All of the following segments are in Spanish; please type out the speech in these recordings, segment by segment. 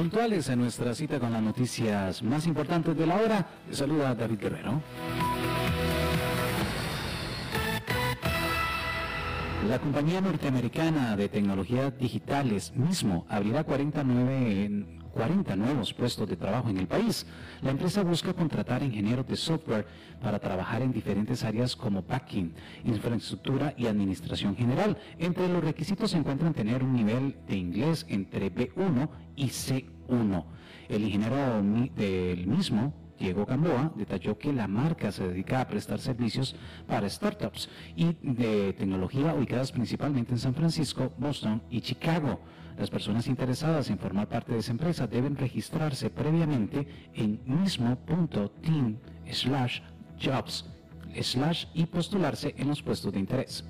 Puntuales a nuestra cita con las noticias más importantes de la hora, saluda David Guerrero. La compañía norteamericana de tecnologías digitales mismo abrirá 49 en 40 nuevos puestos de trabajo en el país. La empresa busca contratar ingenieros de software para trabajar en diferentes áreas como packing, infraestructura y administración general. Entre los requisitos se encuentran tener un nivel de inglés entre B1 y C1. El ingeniero del mismo Diego Gamboa detalló que la marca se dedica a prestar servicios para startups y de tecnología ubicadas principalmente en San Francisco, Boston y Chicago. Las personas interesadas en formar parte de esa empresa deben registrarse previamente en mismo.team slash jobs slash y postularse en los puestos de interés.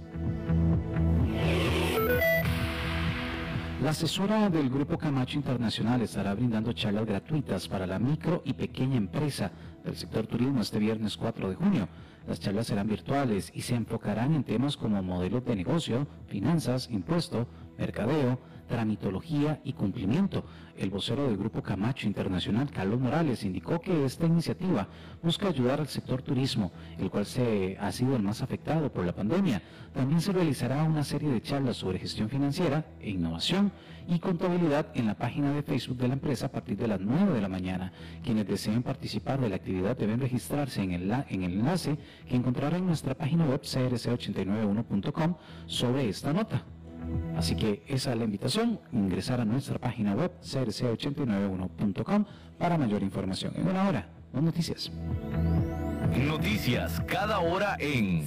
La asesora del Grupo Camacho Internacional estará brindando charlas gratuitas para la micro y pequeña empresa del sector turismo este viernes 4 de junio. Las charlas serán virtuales y se enfocarán en temas como modelos de negocio, finanzas, impuesto, mercadeo, tramitología y cumplimiento. El vocero del Grupo Camacho Internacional, Carlos Morales, indicó que esta iniciativa busca ayudar al sector turismo, el cual se ha sido el más afectado por la pandemia. También se realizará una serie de charlas sobre gestión financiera e innovación y contabilidad en la página de Facebook de la empresa a partir de las 9 de la mañana. Quienes deseen participar de la actividad deben registrarse en el, en el enlace que encontrarán en nuestra página web crc891.com sobre esta nota. Así que esa es la invitación, ingresar a nuestra página web crc891.com para mayor información. En una hora, más noticias. Noticias cada hora en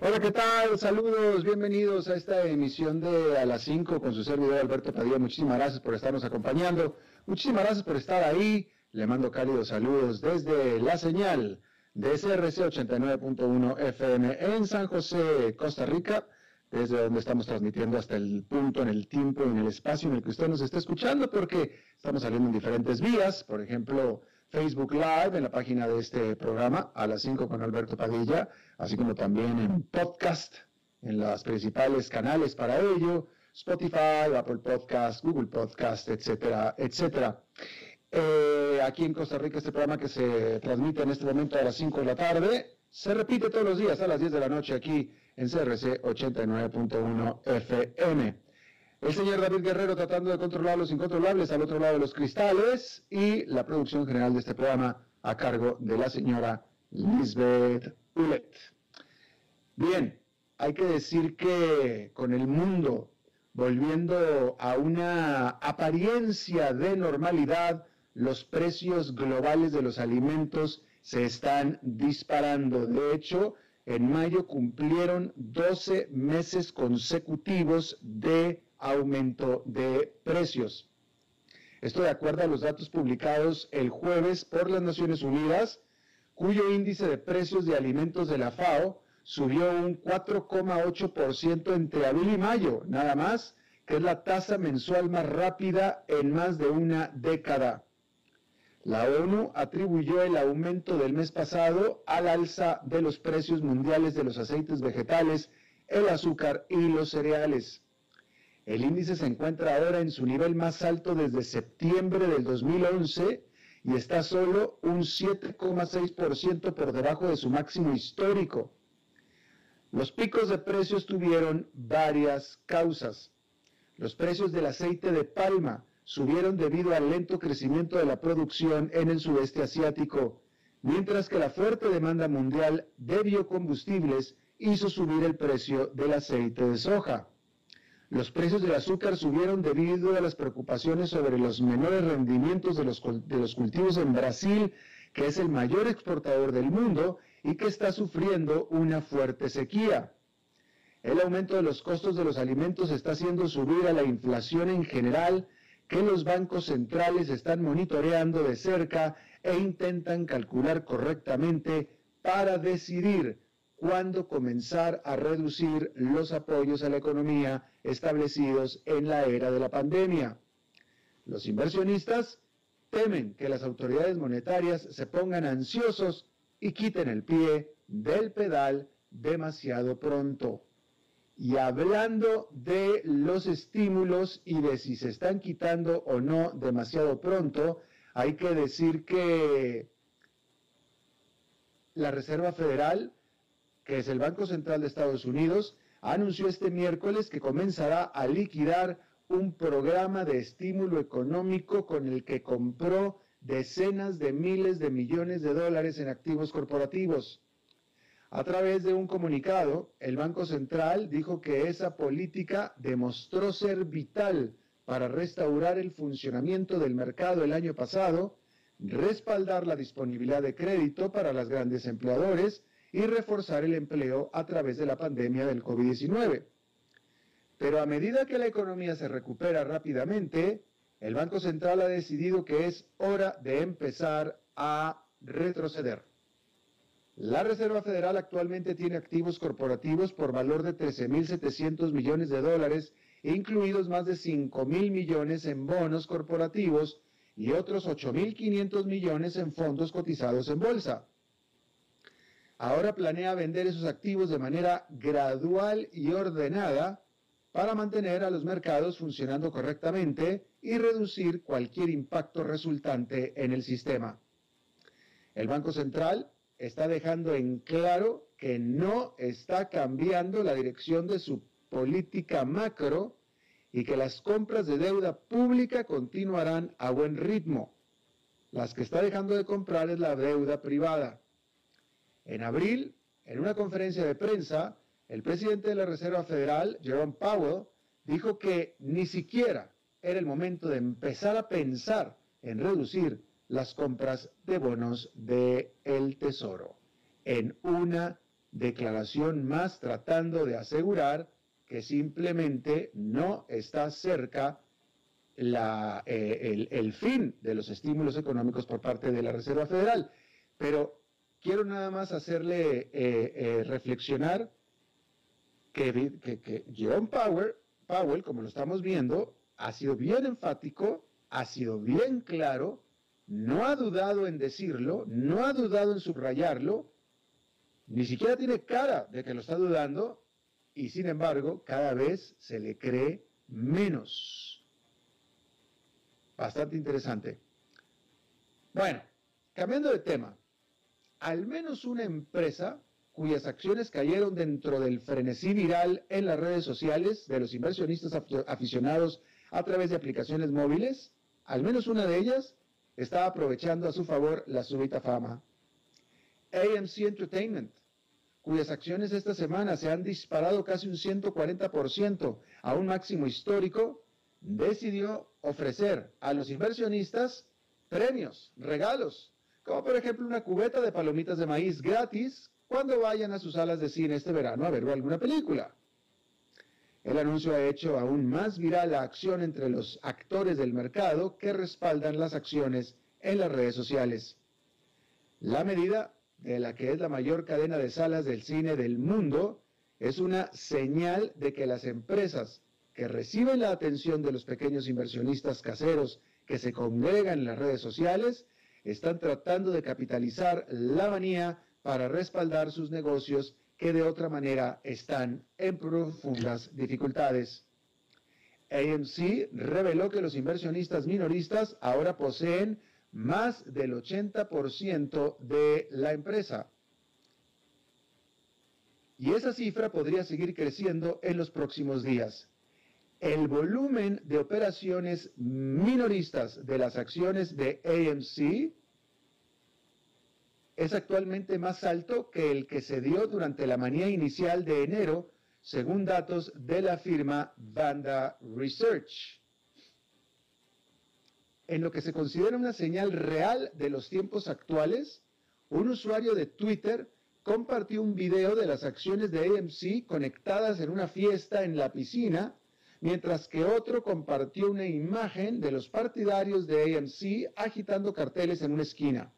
Hola, ¿qué tal? Saludos, bienvenidos a esta emisión de A las 5 con su servidor Alberto Padilla. Muchísimas gracias por estarnos acompañando. Muchísimas gracias por estar ahí. Le mando cálidos saludos desde la señal de SRC 89.1 FM en San José, Costa Rica, desde donde estamos transmitiendo hasta el punto, en el tiempo, en el espacio en el que usted nos está escuchando, porque estamos saliendo en diferentes vías, por ejemplo, Facebook Live en la página de este programa a las 5 con Alberto Padilla, así como también en podcast, en los principales canales para ello, Spotify, Apple Podcast, Google Podcast, etcétera, etcétera. Eh, aquí en Costa Rica este programa que se transmite en este momento a las 5 de la tarde, se repite todos los días a las 10 de la noche aquí en CRC 89.1 FM. El señor David Guerrero tratando de controlar los incontrolables al otro lado de los cristales y la producción general de este programa a cargo de la señora Lisbeth Ulet. Bien, hay que decir que con el mundo volviendo a una apariencia de normalidad, los precios globales de los alimentos se están disparando. De hecho, en mayo cumplieron 12 meses consecutivos de aumento de precios. Esto de acuerdo a los datos publicados el jueves por las Naciones Unidas, cuyo índice de precios de alimentos de la FAO subió un 4,8% entre abril y mayo, nada más, que es la tasa mensual más rápida en más de una década. La ONU atribuyó el aumento del mes pasado al alza de los precios mundiales de los aceites vegetales, el azúcar y los cereales. El índice se encuentra ahora en su nivel más alto desde septiembre del 2011 y está solo un 7,6% por debajo de su máximo histórico. Los picos de precios tuvieron varias causas. Los precios del aceite de palma subieron debido al lento crecimiento de la producción en el sudeste asiático, mientras que la fuerte demanda mundial de biocombustibles hizo subir el precio del aceite de soja. Los precios del azúcar subieron debido a las preocupaciones sobre los menores rendimientos de los, cultivos en Brasil, que es el mayor exportador del mundo y que está sufriendo una fuerte sequía. El aumento de los costos de los alimentos está haciendo subir a la inflación en general que los bancos centrales están monitoreando de cerca e intentan calcular correctamente para decidir cuándo comenzar a reducir los apoyos a la economía establecidos en la era de la pandemia. Los inversionistas temen que las autoridades monetarias se pongan ansiosos y quiten el pie del pedal demasiado pronto. Y hablando de los estímulos y de si se están quitando o no demasiado pronto, hay que decir que la Reserva Federal que es el Banco Central de Estados Unidos, anunció este miércoles que comenzará a liquidar un programa de estímulo económico con el que compró decenas de miles de millones de dólares en activos corporativos. A través de un comunicado, el Banco Central dijo que esa política demostró ser vital para restaurar el funcionamiento del mercado el año pasado, respaldar la disponibilidad de crédito para los grandes empleadores y reforzar el empleo a través de la pandemia del COVID-19. Pero a medida que la economía se recupera rápidamente, el Banco Central ha decidido que es hora de empezar a retroceder. La Reserva Federal actualmente tiene activos corporativos por valor de 13.700 millones de dólares, incluidos más de 5.000 millones en bonos corporativos y otros 8.500 millones en fondos cotizados en bolsa ahora planea vender esos activos de manera gradual y ordenada para mantener a los mercados funcionando correctamente y reducir cualquier impacto resultante en el sistema. El Banco Central está dejando en claro que no está cambiando la dirección de su política macro y que las compras de deuda pública continuarán a buen ritmo. Las que está dejando de comprar es la deuda privada. En abril, en una conferencia de prensa, el presidente de la Reserva Federal, Jerome Powell, dijo que ni siquiera era el momento de empezar a pensar en reducir las compras de bonos del el Tesoro, en una declaración más tratando de asegurar que simplemente no está cerca eh, el, el, fin de los estímulos económicos por parte de la Reserva Federal. Pero quiero nada más hacerle eh, eh, reflexionar que, que, Jerome Powell, Powell, como lo estamos viendo, ha sido bien enfático, ha sido bien claro, no ha dudado en decirlo, no ha dudado en subrayarlo, ni siquiera tiene cara de que lo está dudando, y sin embargo, cada vez se le cree menos. Bastante interesante. Bueno, cambiando de tema, al menos una empresa cuyas acciones cayeron dentro del frenesí viral en las redes sociales de los inversionistas aficionados a través de aplicaciones móviles, al menos una de ellas está aprovechando a su favor la súbita fama. AMC Entertainment, cuyas acciones esta semana se han disparado casi un 140% a un máximo histórico, decidió ofrecer a los inversionistas premios, regalos, como por ejemplo una cubeta de palomitas de maíz gratis cuando vayan a sus salas de cine este verano a ver alguna película. El anuncio ha hecho aún más viral la acción entre los actores del mercado que respaldan las acciones en las redes sociales. La medida de la que es la mayor cadena de salas del cine del mundo, es una señal de que las empresas que reciben la atención de los pequeños inversionistas caseros que se congregan en las redes sociales están tratando de capitalizar la manía para respaldar sus negocios que de otra manera están en profundas dificultades. AMC reveló que los inversionistas minoristas ahora poseen más del 80% de la empresa. Y esa cifra podría seguir creciendo en los próximos días. El volumen de operaciones minoristas de las acciones de AMC es actualmente más alto que el que se dio durante la manía inicial de enero, según datos de la firma Vanda Research. En lo que se considera una señal real de los tiempos actuales, un usuario de Twitter compartió un video de las acciones de AMC conectadas en una fiesta en la piscina, mientras que otro compartió una imagen de los partidarios de AMC agitando carteles en una esquina.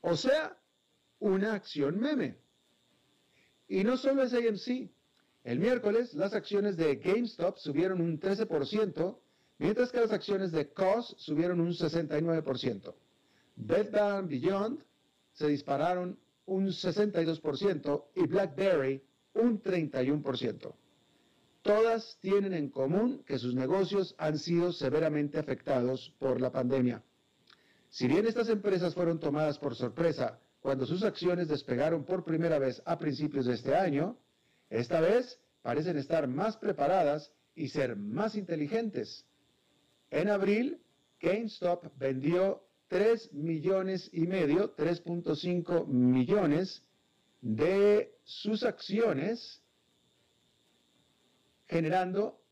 O sea, una acción meme. Y no solo es AMC. El miércoles las acciones de GameStop subieron un 13%, mientras que las acciones de COS subieron un 69%. Bed Bath Beyond se dispararon un 62% y BlackBerry un 31%. Todas tienen en común que sus negocios han sido severamente afectados por la pandemia. Si bien estas empresas fueron tomadas por sorpresa cuando sus acciones despegaron por primera vez a principios de este año, esta vez parecen estar más preparadas y ser más inteligentes. En abril, GameStop vendió 3 millones y medio, 3.5 millones de sus acciones, generando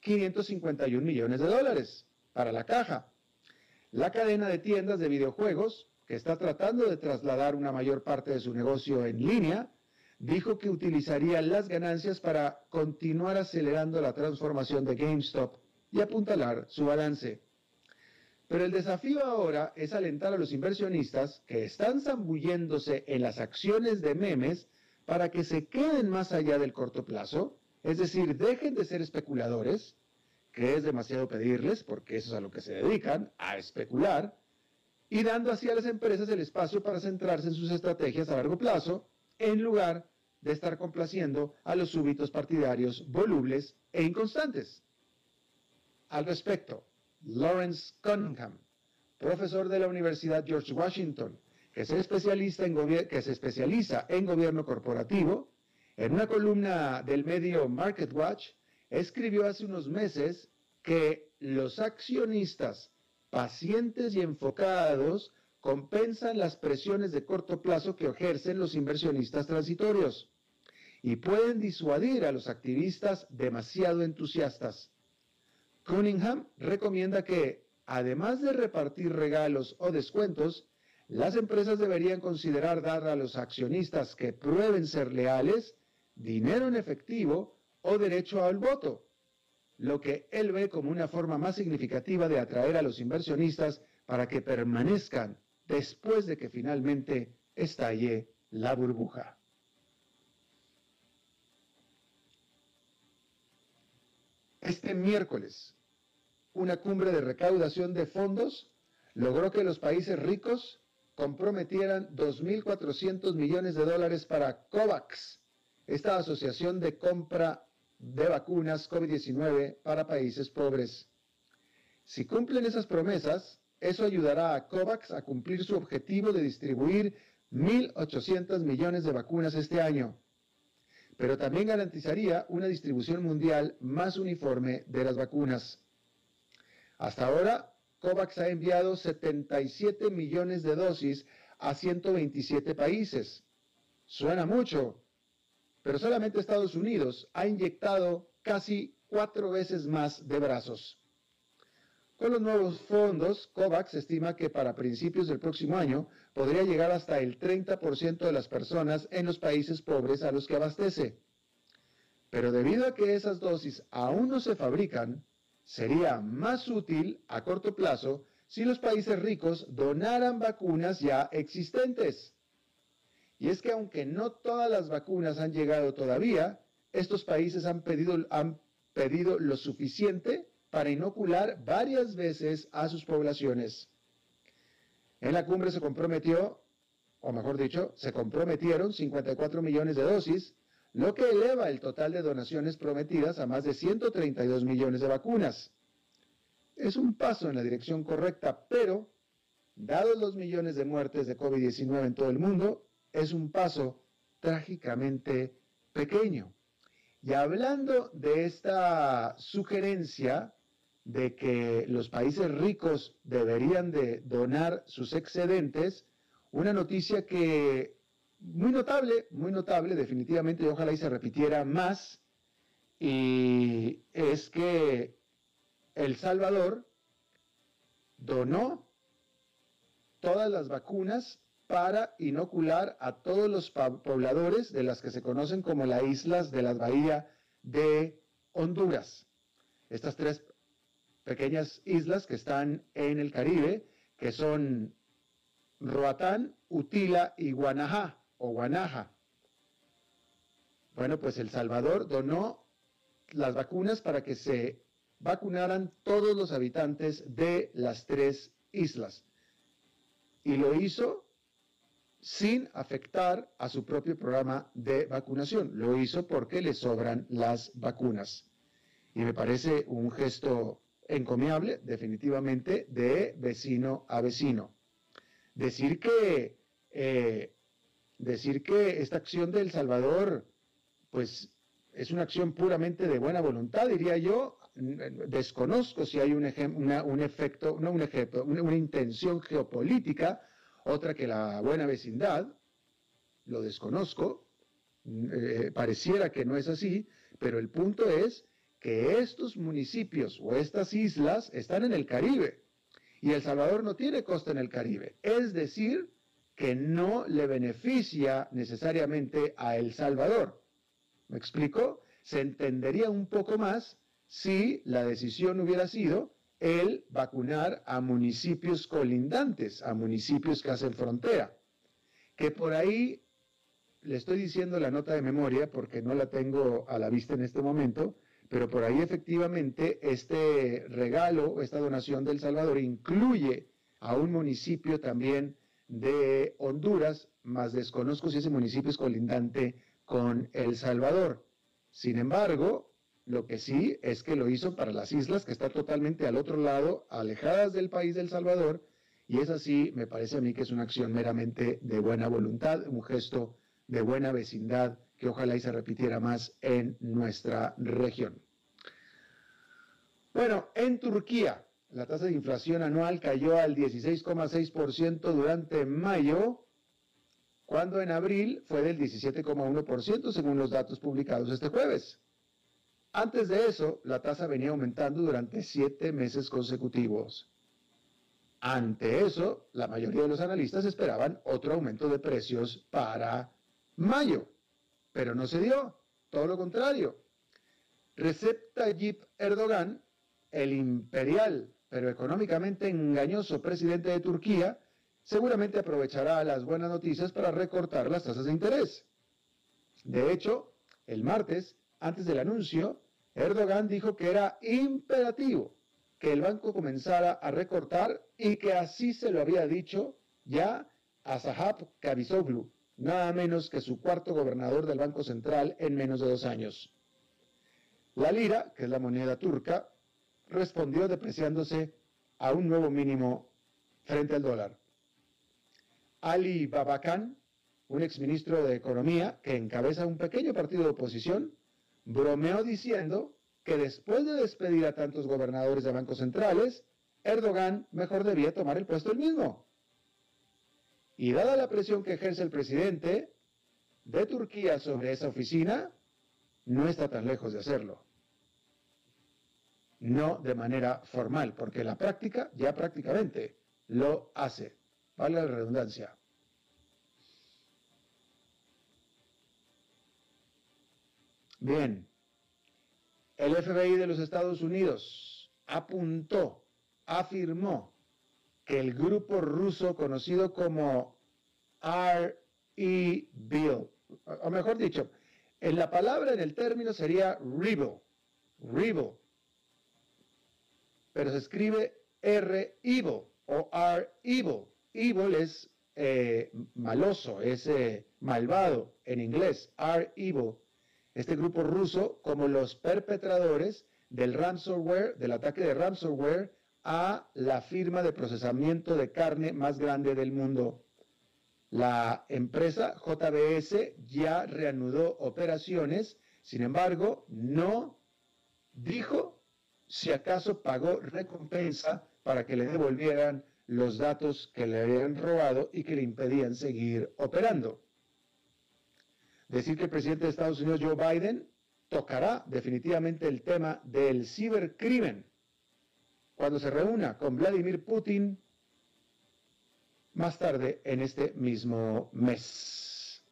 551 millones de dólares para la caja. La cadena de tiendas de videojuegos que está tratando de trasladar una mayor parte de su negocio en línea, dijo que utilizaría las ganancias para continuar acelerando la transformación de GameStop y apuntalar su balance. Pero el desafío ahora es alentar a los inversionistas que están zambulléndose en las acciones de memes para que se queden más allá del corto plazo, es decir, dejen de ser especuladores, que es demasiado pedirles, porque eso es a lo que se dedican, a especular, y dando así a las empresas el espacio para centrarse en sus estrategias a largo plazo, en lugar de estar complaciendo a los súbitos partidarios volubles e inconstantes. Al respecto, Lawrence Cunningham, profesor de la Universidad George Washington, que se, especializa en que se especializa en gobierno corporativo, en una columna del medio Market Watch, escribió hace unos meses que los accionistas pacientes y enfocados compensan las presiones de corto plazo que ejercen los inversionistas transitorios y pueden disuadir a los activistas demasiado entusiastas. Cunningham recomienda que, además de repartir regalos o descuentos, las empresas deberían considerar dar a los accionistas que prueben ser leales dinero en efectivo o derecho al voto lo que él ve como una forma más significativa de atraer a los inversionistas para que permanezcan después de que finalmente estalle la burbuja. Este miércoles, una cumbre de recaudación de fondos logró que los países ricos comprometieran 2.400 millones de dólares para COVAX, esta asociación de compra de vacunas COVID-19 para países pobres. Si cumplen esas promesas, eso ayudará a COVAX a cumplir su objetivo de distribuir 1.800 millones de vacunas este año, pero también garantizaría una distribución mundial más uniforme de las vacunas. Hasta ahora, COVAX ha enviado 77 millones de dosis a 127 países. Suena mucho, pero solamente Estados Unidos ha inyectado casi cuatro veces más de brazos. Con los nuevos fondos, COVAX estima que para principios del próximo año podría llegar hasta el 30% de las personas en los países pobres a los que abastece. Pero debido a que esas dosis aún no se fabrican, sería más útil a corto plazo si los países ricos donaran vacunas ya existentes. Y es que aunque no todas las vacunas han llegado todavía, estos países han pedido, han pedido lo suficiente para inocular varias veces a sus poblaciones. En la cumbre se comprometió, o mejor dicho, se comprometieron 54 millones de dosis, lo que eleva el total de donaciones prometidas a más de 132 millones de vacunas. Es un paso en la dirección correcta, pero, dados los millones de muertes de COVID-19 en todo el mundo, es un paso trágicamente pequeño. Y hablando de esta sugerencia de que los países ricos deberían de donar sus excedentes, una noticia que muy notable, muy notable, definitivamente, y ojalá y se repitiera más, y es que El Salvador donó todas las vacunas para inocular a todos los pobladores de las que se conocen como las islas de la bahía de Honduras. Estas tres pequeñas islas que están en el Caribe, que son Roatán, Utila y Guanajá o Guanaja. Bueno, pues El Salvador donó las vacunas para que se vacunaran todos los habitantes de las tres islas. Y lo hizo sin afectar a su propio programa de vacunación. Lo hizo porque le sobran las vacunas. Y me parece un gesto encomiable, definitivamente, de vecino a vecino. Decir que, eh, decir que esta acción de El Salvador, pues es una acción puramente de buena voluntad, diría yo. Desconozco si hay un, un efecto, no un ejemplo, una intención geopolítica otra que la buena vecindad, lo desconozco, eh, pareciera que no es así, pero el punto es que estos municipios o estas islas están en el Caribe y El Salvador no tiene costa en el Caribe. Es decir, que no le beneficia necesariamente a El Salvador. ¿Me explico? Se entendería un poco más si la decisión hubiera sido el vacunar a municipios colindantes, a municipios que hacen frontera. Que por ahí, le estoy diciendo la nota de memoria porque no la tengo a la vista en este momento, pero por ahí efectivamente este regalo, esta donación del Salvador incluye a un municipio también de Honduras, más desconozco si ese municipio es colindante con El Salvador. Sin embargo, lo que sí es que lo hizo para las islas que están totalmente al otro lado, alejadas del país del Salvador, y es así, me parece a mí que es una acción meramente de buena voluntad, un gesto de buena vecindad que ojalá y se repitiera más en nuestra región. Bueno, en Turquía, la tasa de inflación anual cayó al 16,6% durante mayo, cuando en abril fue del 17,1% según los datos publicados este jueves. Antes de eso, la tasa venía aumentando durante siete meses consecutivos. Ante eso, la mayoría de los analistas esperaban otro aumento de precios para mayo, pero no se dio, todo lo contrario. Recep Tayyip Erdogan, el imperial pero económicamente engañoso presidente de Turquía, seguramente aprovechará las buenas noticias para recortar las tasas de interés. De hecho, el martes, antes del anuncio, Erdogan dijo que era imperativo que el banco comenzara a recortar y que así se lo había dicho ya a Sahab Kavizoglu, nada menos que su cuarto gobernador del Banco Central en menos de dos años. La lira, que es la moneda turca, respondió depreciándose a un nuevo mínimo frente al dólar. Ali Babakan, un exministro de Economía que encabeza un pequeño partido de oposición, bromeó diciendo que después de despedir a tantos gobernadores de bancos centrales, Erdogan mejor debía tomar el puesto él mismo. Y dada la presión que ejerce el presidente de Turquía sobre esa oficina, no está tan lejos de hacerlo. No de manera formal, porque la práctica ya prácticamente lo hace. Vale la redundancia. Bien, el FBI de los Estados Unidos apuntó, afirmó que el grupo ruso conocido como RIA, R-E-Bill. O mejor dicho, en la palabra, en el término sería rebel. Rebel. Pero se escribe R-Evil o R-Evil. Evil es eh, maloso, es eh, malvado en inglés. R-Evil. Este grupo ruso como los perpetradores del ransomware, del ataque de ransomware a la firma de procesamiento de carne más grande del mundo. La empresa JBS ya reanudó operaciones, sin embargo, no dijo si acaso pagó recompensa para que le devolvieran los datos que le habían robado y que le impedían seguir operando. Decir que el presidente de Estados Unidos, Joe Biden, tocará definitivamente el tema del cibercrimen cuando se reúna con Vladimir Putin más tarde en este mismo mes.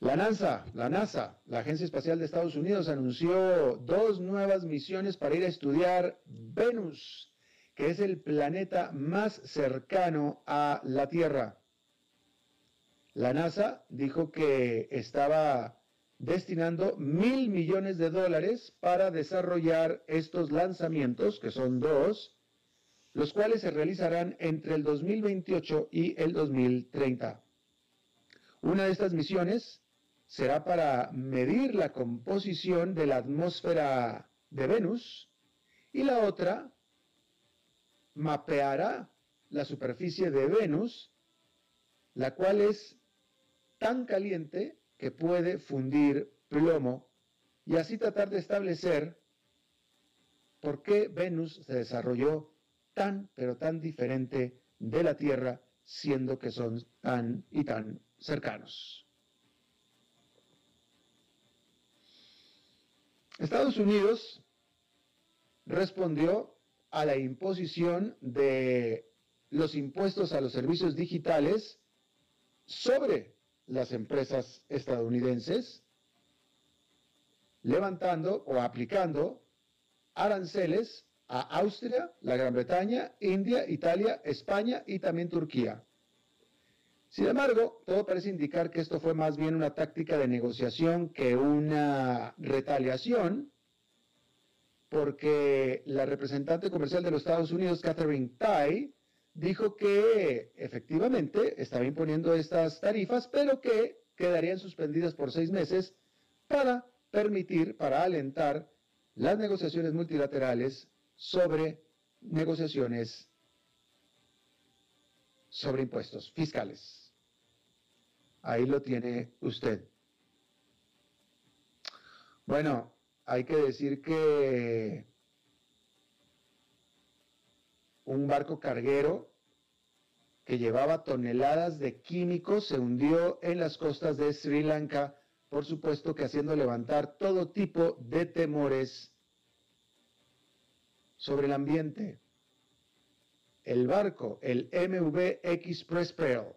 La NASA, la NASA, la Agencia Espacial de Estados Unidos, anunció dos nuevas misiones para ir a estudiar Venus, que es el planeta más cercano a la Tierra. La NASA dijo que estaba destinando mil millones de dólares para desarrollar estos lanzamientos, que son dos, los cuales se realizarán entre el 2028 y el 2030. Una de estas misiones será para medir la composición de la atmósfera de Venus y la otra mapeará la superficie de Venus, la cual es tan caliente que puede fundir plomo y así tratar de establecer por qué Venus se desarrolló tan, pero tan diferente de la Tierra, siendo que son tan y tan cercanos. Estados Unidos respondió a la imposición de los impuestos a los servicios digitales sobre las empresas estadounidenses, levantando o aplicando aranceles a Austria, la Gran Bretaña, India, Italia, España y también Turquía. Sin embargo, todo parece indicar que esto fue más bien una táctica de negociación que una retaliación, porque la representante comercial de los Estados Unidos, Catherine Tai, dijo que efectivamente estaba imponiendo estas tarifas, pero que quedarían suspendidas por seis meses para permitir, para alentar las negociaciones multilaterales sobre negociaciones sobre impuestos fiscales. Ahí lo tiene usted. Bueno, hay que decir que un barco carguero que llevaba toneladas de químicos se hundió en las costas de Sri Lanka, por supuesto que haciendo levantar todo tipo de temores sobre el ambiente. El barco, el MV Express Pearl,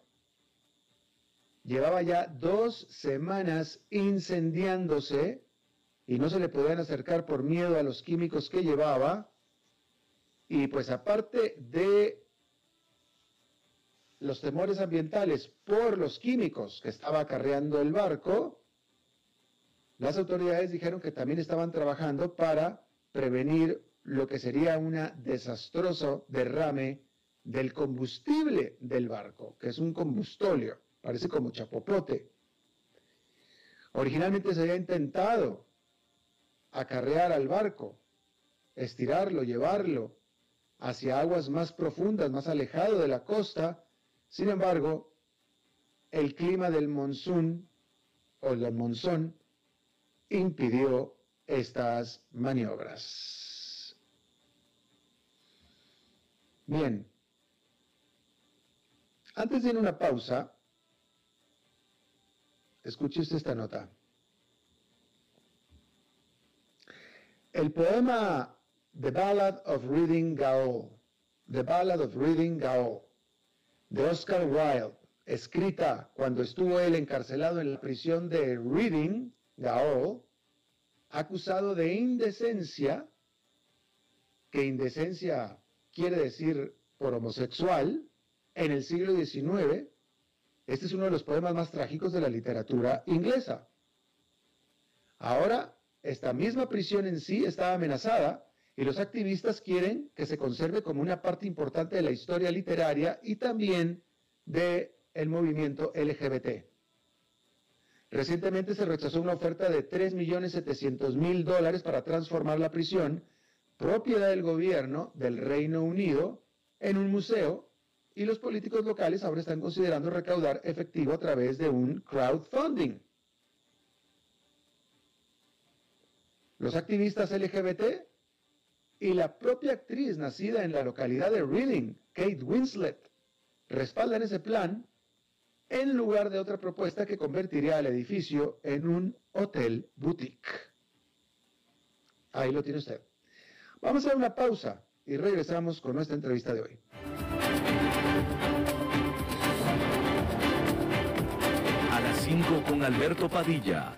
llevaba ya dos semanas incendiándose y no se le podían acercar por miedo a los químicos que llevaba y pues aparte de los temores ambientales por los químicos que estaba acarreando el barco, las autoridades dijeron que también estaban trabajando para prevenir lo que sería un desastroso derrame del combustible del barco, que es un combustóleo, parece como chapopote. Originalmente se había intentado acarrear al barco, estirarlo, llevarlo hacia aguas más profundas, más alejado de la costa. Sin embargo, el clima del monzón o del monzón impidió estas maniobras. Bien, antes de ir a una pausa, escuche esta nota. El poema The Ballad of Reading Gaol, The Ballad of Reading Gaol, de Oscar Wilde, escrita cuando estuvo él encarcelado en la prisión de Reading Gaol, acusado de indecencia, que indecencia quiere decir por homosexual, en el siglo XIX, este es uno de los poemas más trágicos de la literatura inglesa. Ahora, esta misma prisión en sí está amenazada y los activistas quieren que se conserve como una parte importante de la historia literaria y también del el movimiento LGBT. Recientemente se rechazó una oferta de 3.700.000 dólares para transformar la prisión, propiedad del gobierno del Reino Unido, en un museo y los políticos locales ahora están considerando recaudar efectivo a través de un crowdfunding. Los activistas LGBT y la propia actriz nacida en la localidad de Reading, Kate Winslet, respaldan ese plan en lugar de otra propuesta que convertiría el edificio en un hotel boutique. Ahí lo tiene usted. Vamos a una pausa y regresamos con nuestra entrevista de hoy. A las 5 con Alberto Padilla,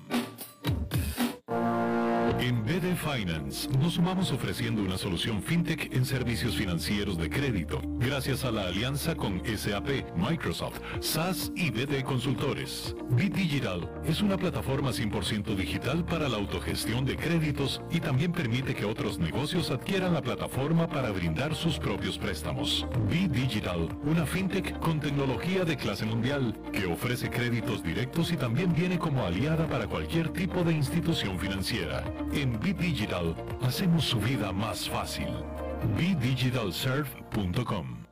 en BD Finance nos sumamos ofreciendo una solución fintech en servicios financieros de crédito, gracias a la alianza con SAP, Microsoft, SAS y BD Consultores. BitDigital es una plataforma 100% digital para la autogestión de créditos y también permite que otros negocios adquieran la plataforma para brindar sus propios préstamos. BitDigital, una fintech con tecnología de clase mundial que ofrece créditos directos y también viene como aliada para cualquier tipo de institución financiera. En BitDigital hacemos su vida más fácil. BDigitalsurf.com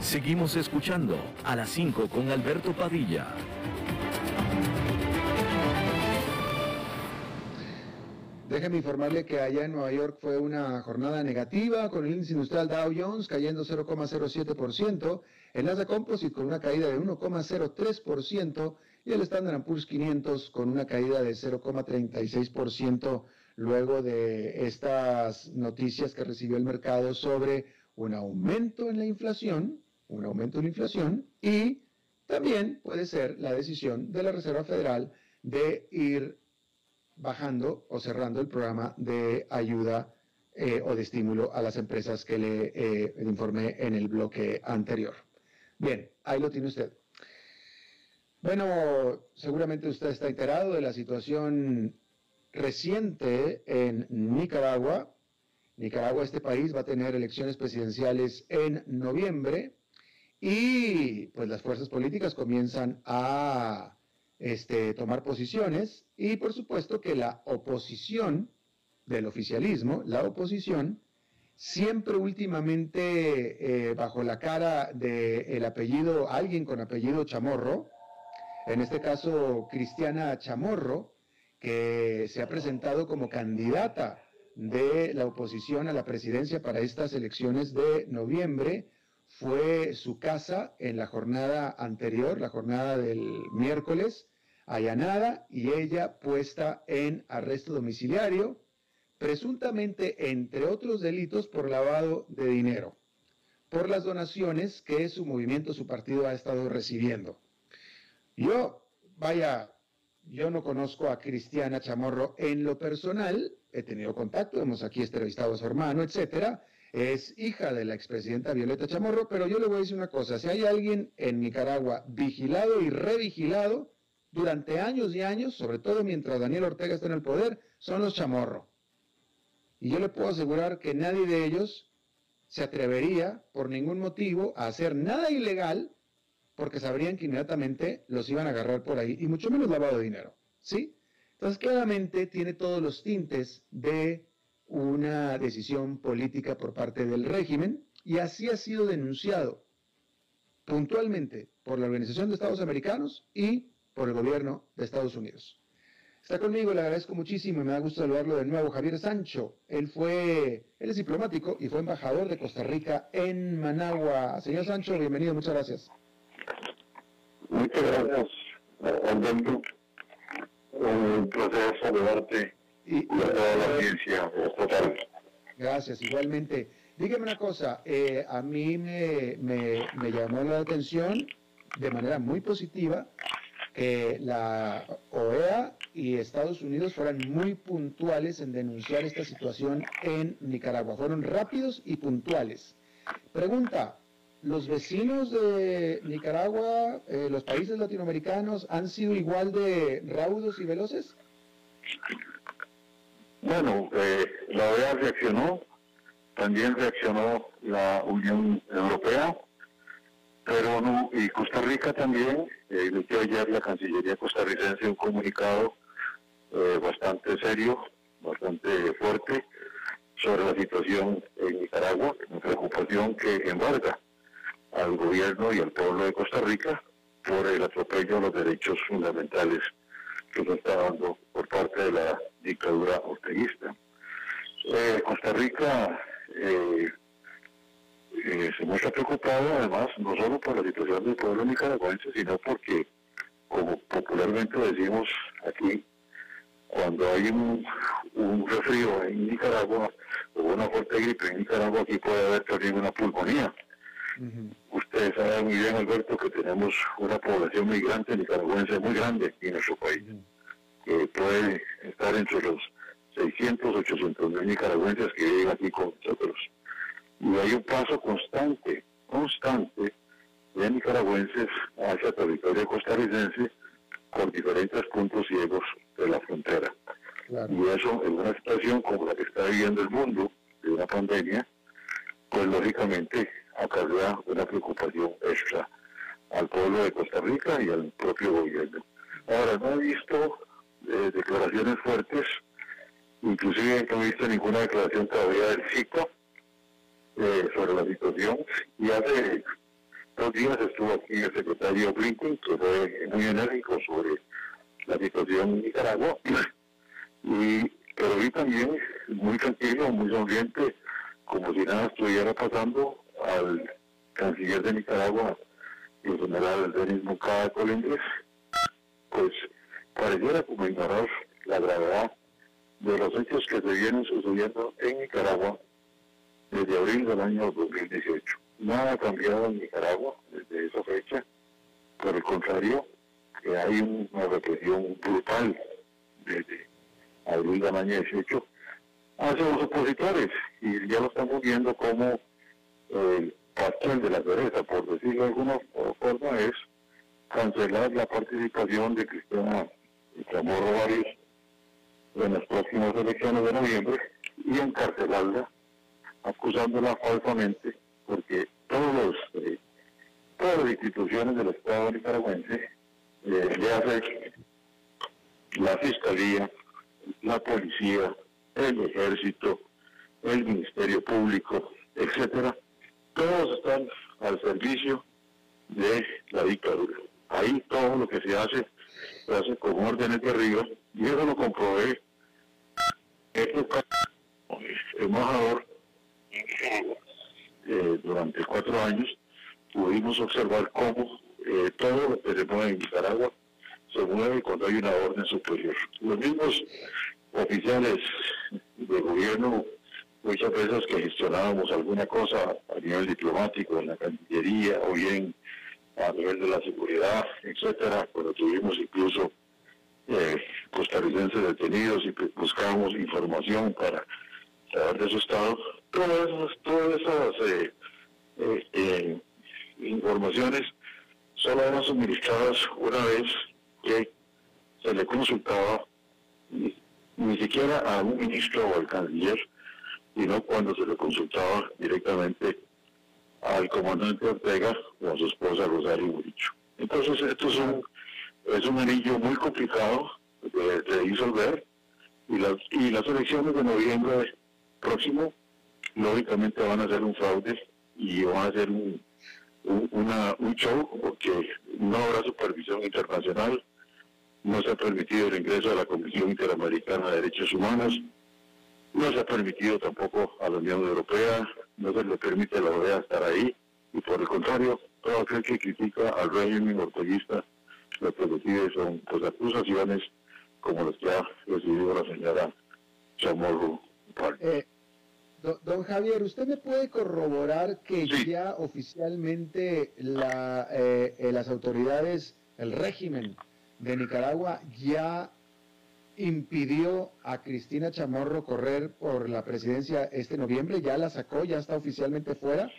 Seguimos escuchando a las 5 con Alberto Padilla. Déjeme informarle que allá en Nueva York fue una jornada negativa con el índice industrial Dow Jones cayendo 0,07%, el Nasdaq Composite con una caída de 1,03% y el Standard Poor's 500 con una caída de 0,36% luego de estas noticias que recibió el mercado sobre un aumento en la inflación, un aumento en la inflación y también puede ser la decisión de la Reserva Federal de ir bajando o cerrando el programa de ayuda eh, o de estímulo a las empresas que le eh, informé en el bloque anterior. Bien, ahí lo tiene usted. Bueno, seguramente usted está enterado de la situación reciente en Nicaragua. Nicaragua, este país, va a tener elecciones presidenciales en noviembre y pues las fuerzas políticas comienzan a este, tomar posiciones y por supuesto que la oposición del oficialismo, la oposición, siempre últimamente eh, bajo la cara del apellido, alguien con apellido Chamorro, en este caso Cristiana Chamorro, que se ha presentado como candidata de la oposición a la presidencia para estas elecciones de noviembre, fue su casa en la jornada anterior, la jornada del miércoles, allanada y ella puesta en arresto domiciliario, presuntamente entre otros delitos por lavado de dinero, por las donaciones que su movimiento, su partido ha estado recibiendo. Yo, vaya, yo no conozco a Cristiana Chamorro en lo personal, he tenido contacto, hemos aquí entrevistado a su hermano, etcétera, es hija de la expresidenta Violeta Chamorro, pero yo le voy a decir una cosa, si hay alguien en Nicaragua vigilado y revigilado durante años y años, sobre todo mientras Daniel Ortega está en el poder, son los Chamorro. Y yo le puedo asegurar que nadie de ellos se atrevería por ningún motivo a hacer nada ilegal porque sabrían que inmediatamente los iban a agarrar por ahí, y mucho menos lavado de dinero, ¿sí? Entonces, claramente tiene todos los tintes de una decisión política por parte del régimen y así ha sido denunciado puntualmente por la Organización de Estados Americanos y por el gobierno de Estados Unidos. Está conmigo, le agradezco muchísimo y me da gusto saludarlo de nuevo, Javier Sancho. Él fue, él es diplomático y fue embajador de Costa Rica en Managua. Señor Sancho, bienvenido, muchas gracias. Muchas gracias, Alberto. Un placer saludarte y, a toda la audiencia Gracias, igualmente. Dígame una cosa, eh, a mí me, me, me llamó la atención de manera muy positiva que la OEA y Estados Unidos fueran muy puntuales en denunciar esta situación en Nicaragua. Fueron rápidos y puntuales. Pregunta, ¿los vecinos de Nicaragua, eh, los países latinoamericanos, han sido igual de raudos y veloces? Bueno, eh, la OEA reaccionó, también reaccionó la Unión Europea, pero no, y Costa Rica también, eh, emitió ayer la Cancillería costarricense un comunicado eh, bastante serio, bastante fuerte sobre la situación en Nicaragua, una preocupación que embarga al gobierno y al pueblo de Costa Rica por el atropello a los derechos fundamentales que se está dando por parte de la dictadura orteguista. Eh, Costa Rica eh, eh, se muestra preocupado además no solo por la situación del pueblo nicaragüense, sino porque, como popularmente decimos aquí, cuando hay un, un resfrío en Nicaragua o una fuerte gripe en Nicaragua, aquí puede haber también una pulmonía. Ustedes saben muy bien, Alberto, que tenemos una población migrante nicaragüense muy grande en nuestro país, que puede estar entre los 600, 800 mil nicaragüenses que viven aquí con nosotros y hay un paso constante, constante de nicaragüenses hacia territorio costarricense con diferentes puntos ciegos de la frontera. Y eso en una situación como la que está viviendo el mundo, de una pandemia, pues lógicamente acarrea una preocupación extra al pueblo de Costa Rica y al propio gobierno. Ahora, no he visto eh, declaraciones fuertes, inclusive no he visto ninguna declaración todavía del CICO, eh, sobre la situación. Y hace dos días estuvo aquí el secretario Blinken, que fue muy enérgico sobre la situación en Nicaragua, y, pero vi también muy tranquilo, muy sonriente, como si nada estuviera pasando al canciller de Nicaragua, el general Denis Mucada Colindres, pues pareciera como ignorar la gravedad de los hechos que se vienen sucediendo en Nicaragua desde abril del año 2018. Nada ha cambiado en Nicaragua desde esa fecha, por el contrario, hay una represión brutal desde abril del año 18 hacia los opositores y ya lo estamos viendo como el pastel de la cereza, por decirlo de alguna forma, es cancelar la participación de Cristiana Chamorro Varios en las próximas elecciones de noviembre y encarcelarla acusándola falsamente, porque todos eh, todas las instituciones del Estado nicaragüense, eh, la Fiscalía, la Policía, el Ejército, el Ministerio Público, etcétera, todos están al servicio de la dictadura. Ahí todo lo que se hace, se hace con órdenes de arriba, y eso lo comprobé. el embajador eh, durante cuatro años, pudimos observar cómo eh, todo lo que se mueve en Nicaragua se mueve cuando hay una orden superior. Los mismos oficiales de gobierno, muchas veces que gestionábamos alguna cosa a nivel diplomático, en la Cancillería o bien a nivel de la seguridad, etcétera, cuando tuvimos incluso eh, costarricenses detenidos y buscábamos información para saber de su estado, todas esas, todas esas eh, este, informaciones solo eran suministradas una vez que se le consultaba ni, siquiera a un ministro o al canciller, sino cuando se le consultaba directamente al comandante Ortega o a su esposa Rosario Muricho. Entonces esto es un, es un anillo muy complicado de, de disolver y las, y las elecciones de noviembre próximo lógicamente van a ser un fraude y van a ser un, un show porque no habrá supervisión internacional, no se ha permitido el ingreso a la Comisión Interamericana de Derechos Humanos, no se ha permitido tampoco a la Unión Europea, no se le permite a la OEA estar ahí, y por el contrario, todo aquel que critica al régimen orteguista lo que recibe son pues, acusaciones como las que ha recibido la señora Chamorro. Eh, don Javier, ¿usted me puede corroborar que ya oficialmente la, eh, eh, las autoridades, el régimen de Nicaragua ya impidió a Cristina Chamorro correr por la presidencia este noviembre? ¿Ya la sacó? ¿Ya está oficialmente fuera?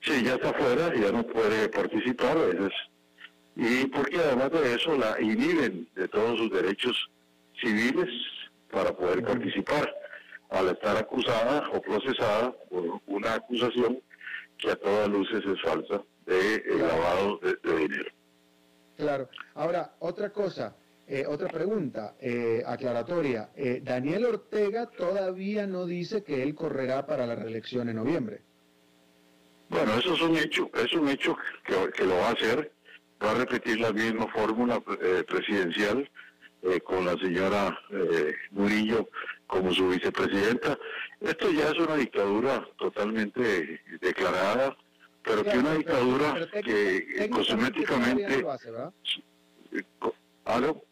Sí, ya está fuera, ya no puede participar. Y porque además de eso la inhiben de todos sus derechos civiles para poder participar al estar acusada o procesada por una acusación que a todas luces es falsa de eh, lavado de, dinero. Claro. Ahora, otra cosa, eh, otra pregunta eh, aclaratoria. Daniel Ortega todavía no dice que él correrá para la reelección en noviembre. Bueno, eso es un hecho, es un hecho que, que lo va a hacer. Va a repetir la misma fórmula presidencial con la señora Murillo como su vicepresidenta. Esto ya es una dictadura totalmente declarada, pero que una dictadura que cosméticamente... ¿Aló?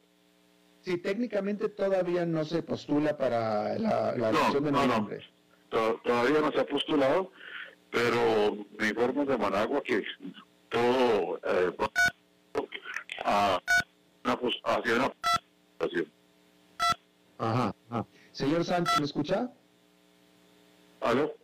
Sí, técnicamente todavía no se postula para la, de noviembre. No, todavía no se ha postulado, pero me informo de Managua que todo eh, a, hacia una Ajá, ajá. Señor Sánchez, ¿me escucha? ¿Aló?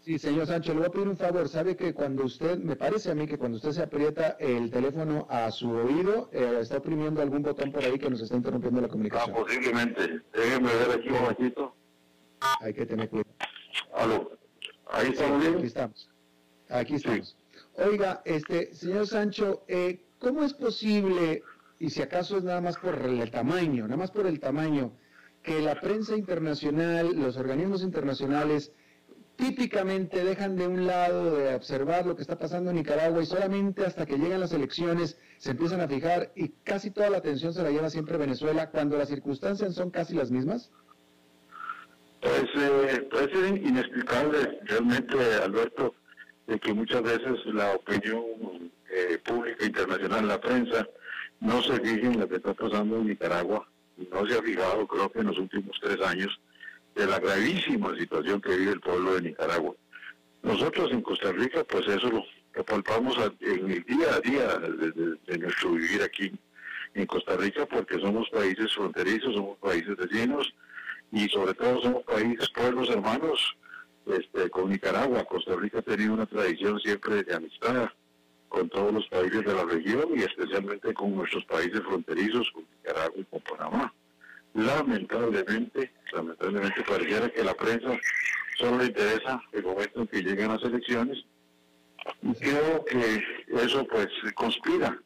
Sí, señor Sánchez, le voy a pedir un favor. Sabe que cuando usted, me parece a mí que cuando usted se aprieta el teléfono a su oído, eh, está oprimiendo algún botón por ahí que nos está interrumpiendo la comunicación. Ah, posiblemente. Déjeme ver aquí un momentito. Hay que tener cuidado. ¿Aló? ¿Ahí estamos bien? Aquí estamos. Aquí estamos. Oiga, este, señor Sancho, eh, ¿cómo es posible, y si acaso es nada más por el tamaño, nada más por el tamaño, que la prensa internacional, los organismos internacionales, típicamente dejan de un lado de observar lo que está pasando en Nicaragua y solamente hasta que llegan las elecciones se empiezan a fijar y casi toda la atención se la lleva siempre Venezuela cuando las circunstancias son casi las mismas? Pues eh, parece inexplicable realmente, Alberto, de que muchas veces la opinión eh, pública internacional, la prensa, no se fije en lo que está pasando en Nicaragua no se ha fijado, creo que en los últimos tres años, de la gravísima situación que vive el pueblo de Nicaragua. Nosotros en Costa Rica, pues eso lo, palpamos en el día a día de, nuestro vivir aquí en Costa Rica, porque somos países fronterizos, somos países vecinos y sobre todo somos países, pueblos hermanos este, con Nicaragua. Costa Rica ha tenido una tradición siempre de amistad con todos los países de la región y especialmente con nuestros países fronterizos, con Nicaragua y con Panamá. Lamentablemente, lamentablemente pareciera que la prensa solo le interesa el momento en que llegan las elecciones y creo que eso pues conspira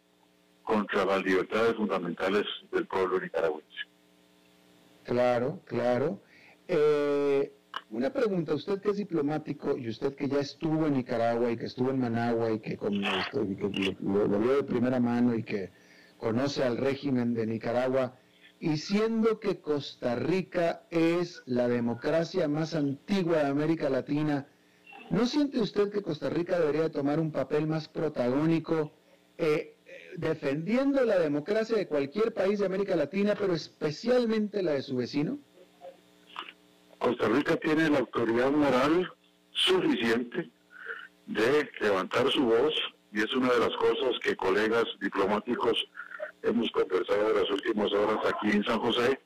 contra las libertades fundamentales del pueblo nicaragüense. Claro, claro. Eh, una pregunta, usted que es diplomático y usted que ya estuvo en Nicaragua y que estuvo en Managua y que, con, lo, vio de primera mano y que conoce al régimen de Nicaragua, y siendo que Costa Rica es la democracia más antigua de América Latina, ¿no siente usted que Costa Rica debería tomar un papel más protagónico eh, defendiendo la democracia de cualquier país de América Latina, pero especialmente la de su vecino? Costa Rica tiene la autoridad moral suficiente de levantar su voz y es una de las cosas que colegas diplomáticos hemos conversado en las últimas horas aquí en San José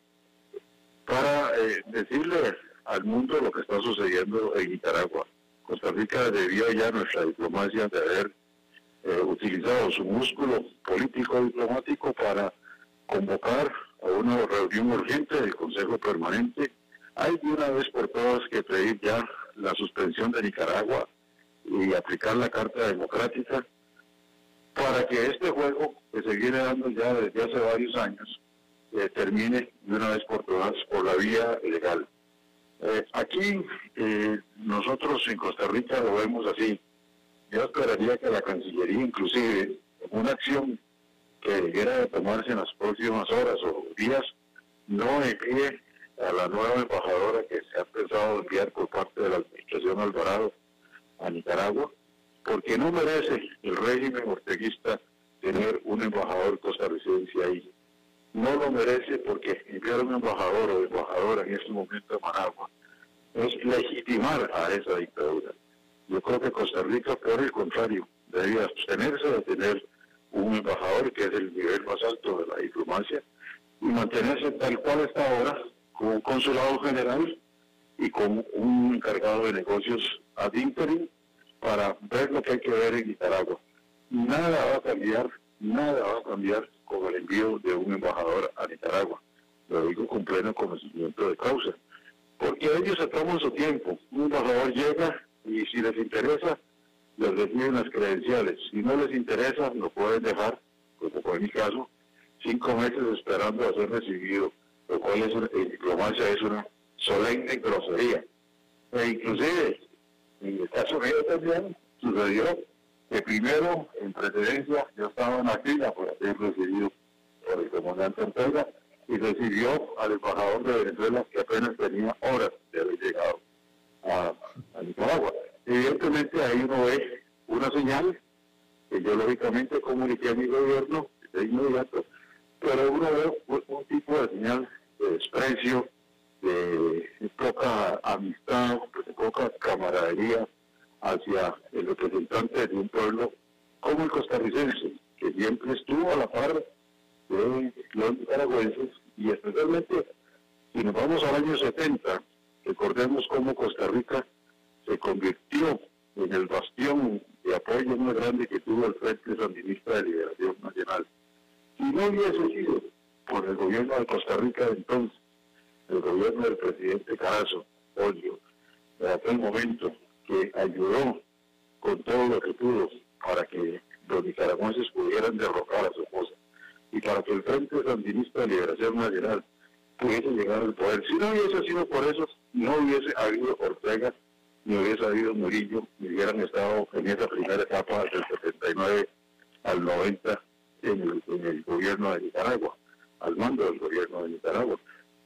para eh, decirle al mundo lo que está sucediendo en Nicaragua. Costa Rica debió ya nuestra diplomacia de haber eh, utilizado su músculo político diplomático para convocar a una reunión urgente del Consejo Permanente hay de una vez por todas que pedir ya la suspensión de Nicaragua y aplicar la Carta Democrática para que este juego que se viene dando ya desde hace varios años eh, termine de una vez por todas por la vía legal. Eh, aquí eh, nosotros en Costa Rica lo vemos así. Yo esperaría que la Cancillería inclusive una acción que debiera de tomarse en las próximas horas o días, no envíe a la nueva embajadora que se ha pensado enviar por parte de la administración Alvarado a Nicaragua, porque no merece el régimen orteguista tener un embajador costarricense ahí. No lo merece porque enviar un embajador o embajadora en este momento a Managua es legitimar a esa dictadura. Yo creo que Costa Rica, por el contrario, debería abstenerse de tener un embajador, que es el nivel más alto de la diplomacia, y mantenerse tal cual está ahora, con un consulado general y con un encargado de negocios ad interim para ver lo que hay que ver en Nicaragua. Nada va a cambiar, nada va a cambiar con el envío de un embajador a Nicaragua. Lo digo con pleno conocimiento de causa. Porque ellos se toman su tiempo. Un embajador llega y si les interesa, les reciben las credenciales. Si no les interesa, lo pueden dejar, como fue mi caso, cinco meses esperando a ser recibido, lo cual es, en diplomacia es una solemne grosería. E inclusive, en caso mío también sucedió que primero, en precedencia, yo estaba en la fila por ser recibido por el comandante Ortega y recibió al embajador de Venezuela que apenas tenía horas de haber llegado a, Nicaragua. Evidentemente ahí uno ve una señal que yo lógicamente comuniqué a mi gobierno de inmediato, pero uno ve un, tipo de señal de desprecio, de poca amistad, de poca camaradería hacia el representante de un pueblo como el costarricense, que siempre estuvo a la par de los nicaragüenses y especialmente si nos vamos al año 70, recordemos cómo Costa Rica se convirtió en el bastión de apoyo más grande que tuvo el Frente Sandinista de Liberación Nacional. Si no hubiese sido por el gobierno de Costa Rica de entonces, el gobierno del presidente Carazo, Olio, en aquel momento, que ayudó con todo lo que pudo para que los nicaragüenses pudieran derrocar a su esposa y para que el Frente Sandinista de Liberación Nacional pudiese llegar al poder. Si no hubiese sido por eso, no hubiese habido Ortega, ni hubiese habido Murillo, ni hubieran estado en esa primera etapa del 79 al 90 en el, en el gobierno de Nicaragua, al mando del gobierno de Nicaragua.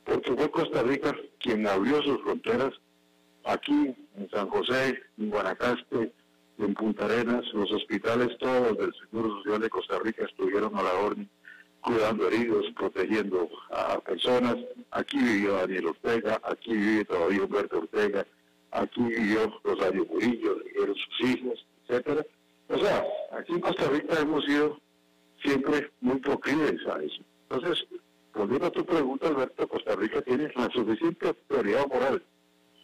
Porque fue Costa Rica quien abrió sus fronteras aquí en San José, en Guanacaste, en Punta Arenas, los hospitales todos del Seguro Social de Costa Rica estuvieron a la orden, cuidando heridos, protegiendo a personas. Aquí vivió Daniel Ortega, aquí vive todavía Humberto Ortega, aquí vivió Rosario Murillo, vivieron sus hijos, etcétera. O sea, aquí en Costa Rica hemos sido siempre muy proclives a eso. Entonces, volviendo a tu pregunta, Alberto, Costa Rica tiene la suficiente autoridad moral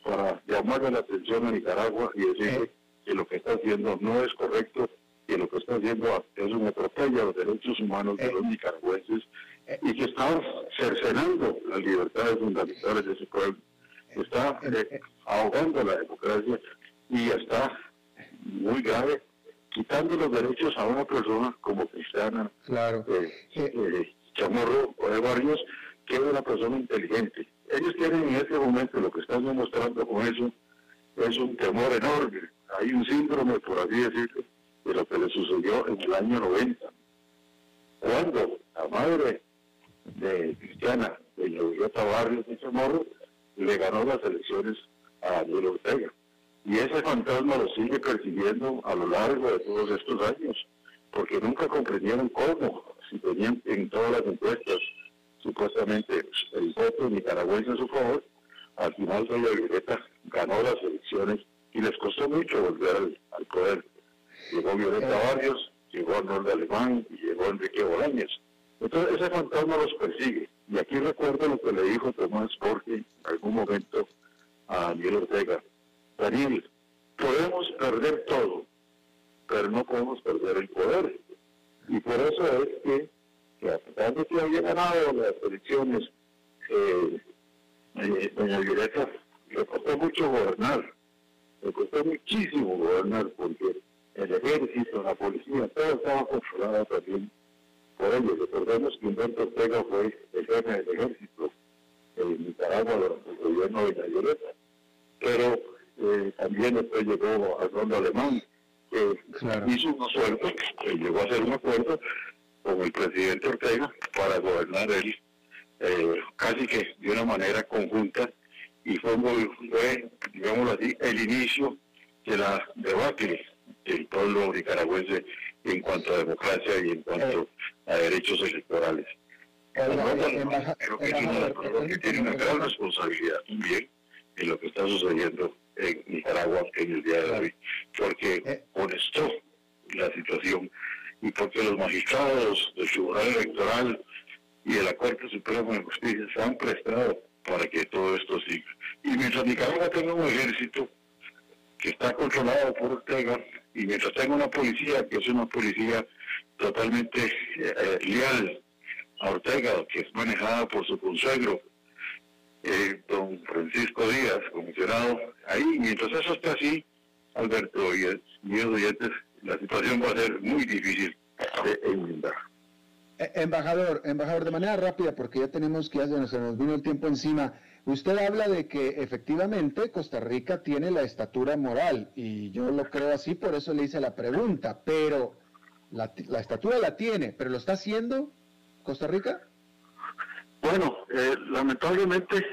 para llamarle la atención a Nicaragua y decirle eh. que lo que está haciendo no es correcto, que lo que está haciendo es un atropello a los derechos humanos de eh. los nicaragüenses eh. y que está cercenando las libertades fundamentales de ese pueblo, está ahogando la democracia y está muy grave quitando los derechos a una persona como Cristiana claro. Chamorro de Barrios, que es una persona inteligente ellos tienen en este momento, lo que están demostrando con eso, es un temor enorme. Hay un síndrome, por así decirlo, de lo que le sucedió en el año 90, cuando la madre de Cristiana, de Lloviota Barrios de Chamorro, le ganó las elecciones a Daniel Ortega. Y ese fantasma lo sigue persiguiendo a lo largo de todos estos años, porque nunca comprendieron cómo, si tenían en todas las encuestas supuestamente el voto nicaragüense a su favor, al final Doña Violeta ganó las elecciones y les costó mucho volver al, poder. Llegó Violeta. Barrios, llegó Arnoldo Alemán y llegó Enrique Bolañez. Entonces ese fantasma los persigue. Y aquí recuerdo lo que le dijo Tomás Jorge en algún momento a Daniel Ortega. Daniel, podemos perder todo, pero no podemos perder el poder. Y por eso es que que a que había ganado las elecciones, eh, eh, doña Violeta le costó mucho gobernar, le costó muchísimo gobernar porque el ejército, la policía, todo estaba controlado también por ellos. Recordemos que Humberto Ortega fue el jefe del ejército en Nicaragua durante el gobierno de la Violeta, pero eh, también después llegó Arnoldo Alemán, que hizo un acuerdo, que llegó a hacer un acuerdo con el presidente Ortega para gobernar él eh, casi que de una manera conjunta y fue, muy, fue, digámoslo así, el inicio de la debacle del pueblo nicaragüense en cuanto a democracia y en cuanto a derechos electorales. Creo que tiene una gran responsabilidad también en lo que está sucediendo en Nicaragua en el día de hoy, porque eh. honestó la situación y porque los magistrados del Tribunal Electoral y de la Corte Suprema de Justicia se han prestado para que todo esto siga. Y mientras Nicaragua tenga un ejército que está controlado por Ortega, y mientras tenga una policía que es una policía totalmente eh, leal a Ortega, que es manejada por su consuegro, eh, don Francisco Díaz, comisionado, ahí, mientras eso esté así, Alberto y mis oyentes, la situación va a ser muy difícil de enmendar. Eh, embajador, embajador, de manera rápida, porque ya tenemos que, ya se nos vino el tiempo encima. Usted habla de que efectivamente Costa Rica tiene la estatura moral, y yo lo creo así, por eso le hice la pregunta, pero la, la estatura la tiene, pero ¿lo está haciendo Costa Rica? Bueno, eh, lamentablemente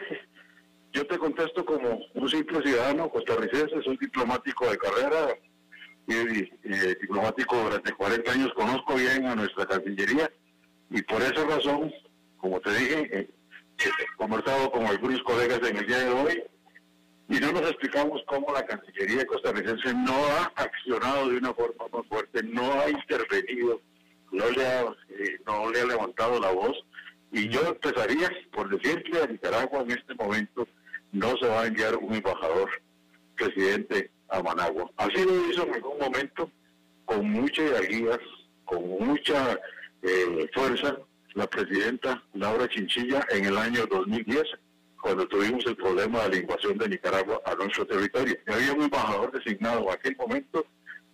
yo te contesto como un simple ciudadano costarricense, soy diplomático de carrera y, eh, diplomático durante 40 años, conozco bien a nuestra Cancillería y por esa razón, como te dije, eh, he conversado con algunos colegas en el día de hoy y no nos explicamos cómo la Cancillería costarricense no ha accionado de una forma más fuerte, no ha intervenido, no le ha, eh, no le ha levantado la voz. Y yo empezaría por decirle a Nicaragua en este momento no se va a enviar un embajador presidente a Managua. Así lo hizo en algún momento, con mucha hidalguía, con mucha eh, fuerza, la presidenta Laura Chinchilla en el año 2010, cuando tuvimos el problema de la invasión de Nicaragua a nuestro territorio. Había un embajador designado en aquel momento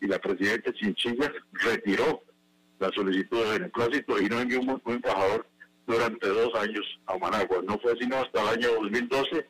y la presidenta Chinchilla retiró la solicitud de beneplácito y no envió un, embajador durante dos años a Managua. No fue sino hasta el año 2012,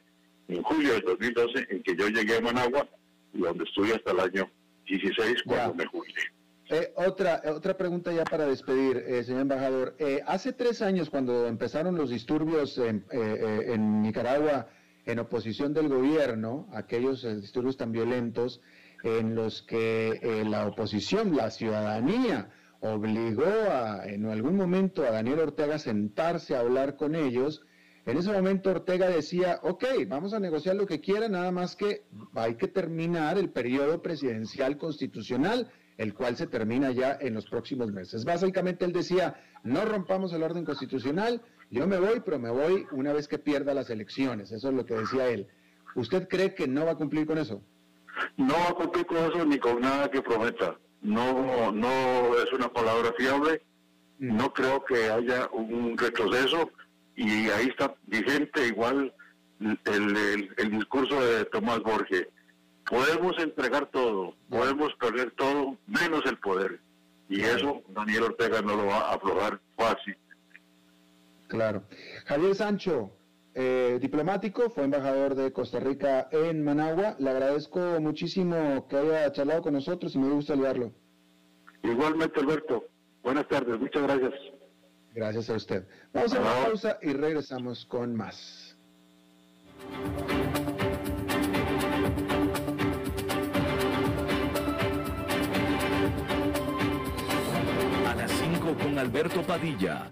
en julio del 2012, en que yo llegué a Managua y donde estuve hasta el año 16 cuando me jubilé. Eh, otra, otra pregunta ya para despedir, eh, señor embajador. Eh, hace tres años, cuando empezaron los disturbios en, en Nicaragua en oposición del gobierno, aquellos disturbios tan violentos en los que la oposición, la ciudadanía, obligó a, en algún momento a Daniel Ortega a sentarse a hablar con ellos, en ese momento Ortega decía, ok, vamos a negociar lo que quiera, nada más que hay que terminar el periodo presidencial constitucional el cual se termina ya en los próximos meses. Básicamente él decía, no rompamos el orden constitucional, yo me voy, pero me voy una vez que pierda las elecciones. Eso es lo que decía él. ¿Usted cree que no va a cumplir con eso? No va a cumplir con eso ni con nada que prometa. No, no es una palabra fiable. Mm. No creo que haya un retroceso y ahí está vigente igual el, el discurso de Tomás Borges podemos entregar todo, podemos perder todo, menos el poder. Y eso Daniel Ortega no lo va a aflojar fácil. Claro. Javier Sancho, eh, diplomático, fue embajador de Costa Rica en Managua. Le agradezco muchísimo que haya charlado con nosotros y me gusta saludarlo. Igualmente, Alberto. Buenas tardes, muchas gracias. Gracias a usted. Vamos a una pausa y regresamos con más. con Alberto Padilla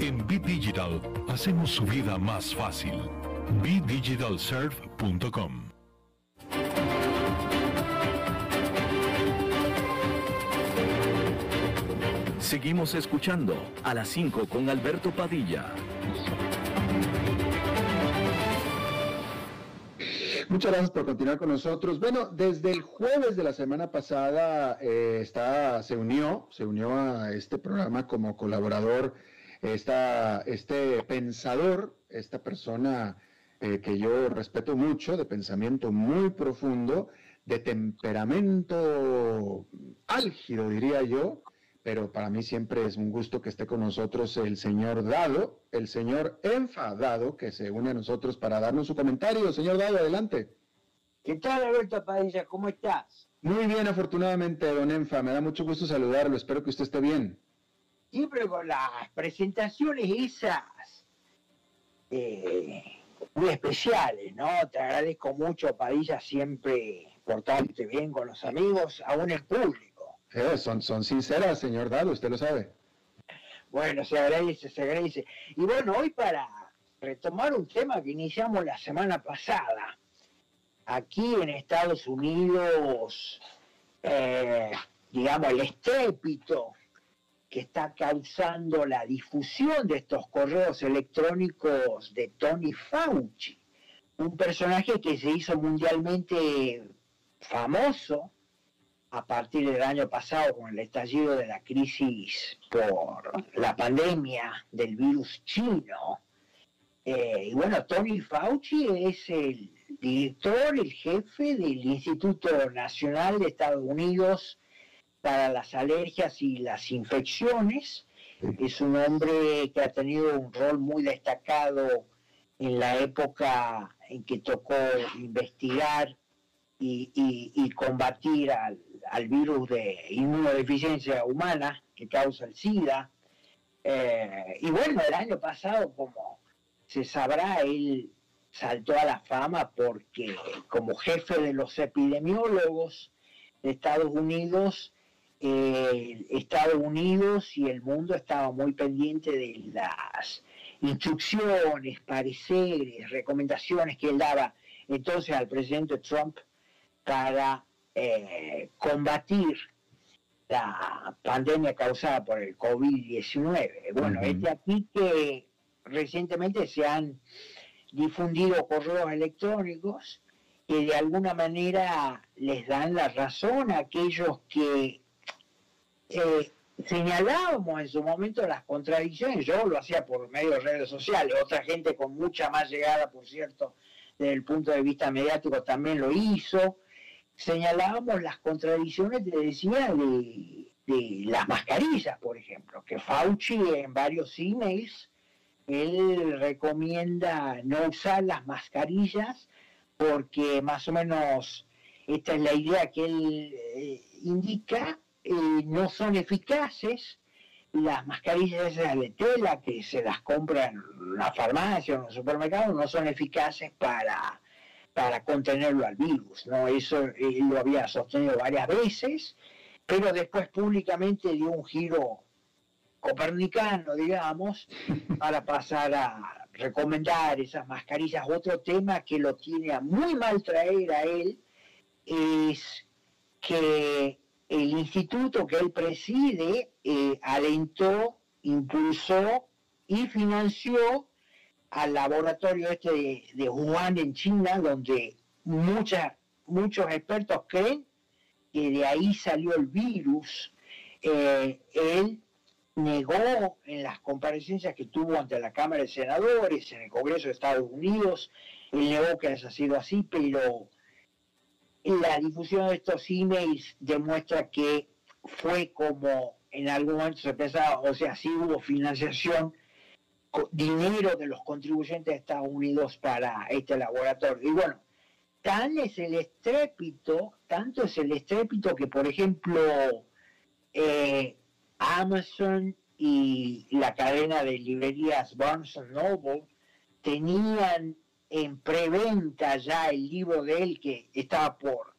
En Bit Digital hacemos su vida más fácil. BitDigitalSurf.com Seguimos escuchando a las 5 con Alberto Padilla. Muchas gracias por continuar con nosotros. Bueno, desde el jueves de la semana pasada eh, está, se unió, se unió a este programa como colaborador esta, este pensador, esta persona eh, que yo respeto mucho, de pensamiento muy profundo, de temperamento álgido, diría yo, pero para mí siempre es un gusto que esté con nosotros el señor Dado, el señor enfadado que se une a nosotros para darnos su comentario. Señor Dado, adelante. ¿Qué tal, Alberto Padilla? ¿Cómo estás? Muy bien, afortunadamente, don Enfa. Me da mucho gusto saludarlo. Espero que usted esté bien. Siempre con las presentaciones esas eh, muy especiales, ¿no? Te agradezco mucho, Padilla, siempre portarte bien con los amigos, aún en público. Eh, son, son sinceras, señor Dado, usted lo sabe. Bueno, se agradece, se agradece. Y bueno, hoy para retomar un tema que iniciamos la semana pasada, aquí en Estados Unidos, eh, digamos, el estrépito que está causando la difusión de estos correos electrónicos de Tony Fauci, un personaje que se hizo mundialmente famoso a partir del año pasado con el estallido de la crisis por la pandemia del virus chino. Eh, y bueno, Tony Fauci es el director, el jefe del Instituto Nacional de Estados Unidos para las alergias y las infecciones. Es un hombre que ha tenido un rol muy destacado en la época en que tocó investigar y combatir al, al virus de inmunodeficiencia humana que causa el SIDA. Eh, y bueno, el año pasado, como se sabrá, él saltó a la fama porque como jefe de los epidemiólogos de Estados Unidos, eh, Estados Unidos y el mundo estaban muy pendientes de las instrucciones, pareceres, recomendaciones que él daba entonces al presidente Trump para eh, combatir la pandemia causada por el COVID-19. Bueno, es de aquí que recientemente se han difundido correos electrónicos que de alguna manera les dan la razón a aquellos que eh, señalábamos en su momento las contradicciones. Yo lo hacía por medio de redes sociales, otra gente con mucha más llegada, por cierto, desde el punto de vista mediático también lo hizo señalábamos las contradicciones, te decía, de, las mascarillas, por ejemplo, que Fauci en varios emails, él recomienda no usar las mascarillas porque más o menos esta es la idea que él eh, indica, eh, no son eficaces. Las mascarillas esas de tela que se las compran en la farmacia o en los supermercados no son eficaces para para contenerlo al virus. ¿no? Eso él lo había sostenido varias veces, pero después públicamente dio un giro copernicano, digamos, para pasar a recomendar esas mascarillas. Otro tema que lo tiene a muy mal traer a él es que el instituto que él preside eh, alentó, impulsó y financió al laboratorio este de, de Wuhan en China, donde muchos expertos creen que de ahí salió el virus. Eh, él negó en las comparecencias que tuvo ante la Cámara de Senadores, en el Congreso de Estados Unidos, él negó que haya sido así, pero la difusión de estos emails demuestra que fue como en algún momento se pensaba, o sea, sí hubo financiación dinero de los contribuyentes de Estados Unidos para este laboratorio. Y bueno, tan es el estrépito, tanto es el estrépito que, por ejemplo, eh, Amazon y la cadena de librerías Barnes Noble tenían en preventa ya el libro de él que estaba por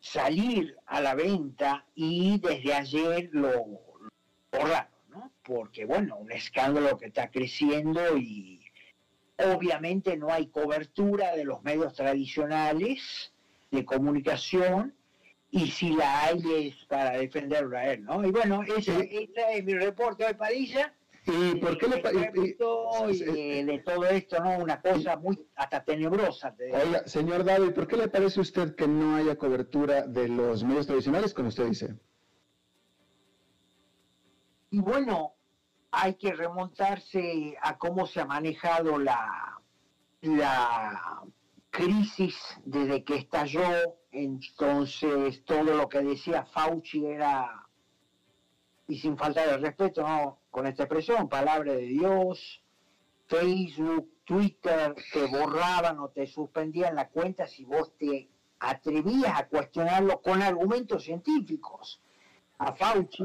salir a la venta y desde ayer lo borraron porque, bueno, un escándalo que está creciendo y obviamente no hay cobertura de los medios tradicionales de comunicación y si la hay es para defenderlo a él, ¿no? Y bueno, ese, es mi reporte hoy, Padilla. ¿Y por qué le parece de todo esto, no? Una cosa muy hasta tenebrosa. Oiga, señor David, ¿por qué le parece a usted que no haya cobertura de los medios tradicionales, como usted dice? Y bueno, hay que remontarse a cómo se ha manejado la, la crisis desde que estalló. Entonces, todo lo que decía Fauci era, y sin falta de respeto, ¿no? Con esta expresión, palabra de Dios, Facebook, Twitter, te borraban o te suspendían la cuenta si vos te atrevías a cuestionarlo con argumentos científicos a Fauci.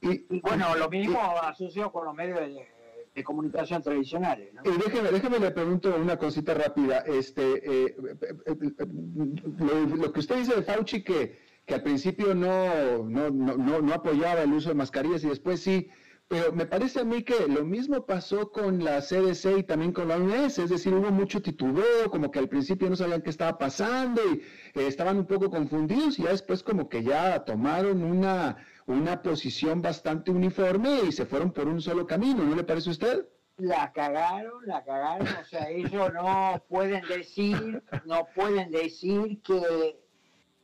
Y, bueno, lo mismo asociado con los medios de, comunicación tradicionales. ¿no? Y déjeme, déjeme le pregunto una cosita rápida. Este, eh, lo, que usted dice de Fauci que, que al principio no, no, no, no, apoyaba el uso de mascarillas y después sí, pero me parece a mí que lo mismo pasó con la CDC y también con la OMS, es decir, hubo mucho titubeo, como que al principio no sabían qué estaba pasando y eh, estaban un poco confundidos y ya después como que ya tomaron una una posición bastante uniforme y se fueron por un solo camino, ¿no le parece a usted? La cagaron, la cagaron, o sea, ellos no pueden decir, no pueden decir que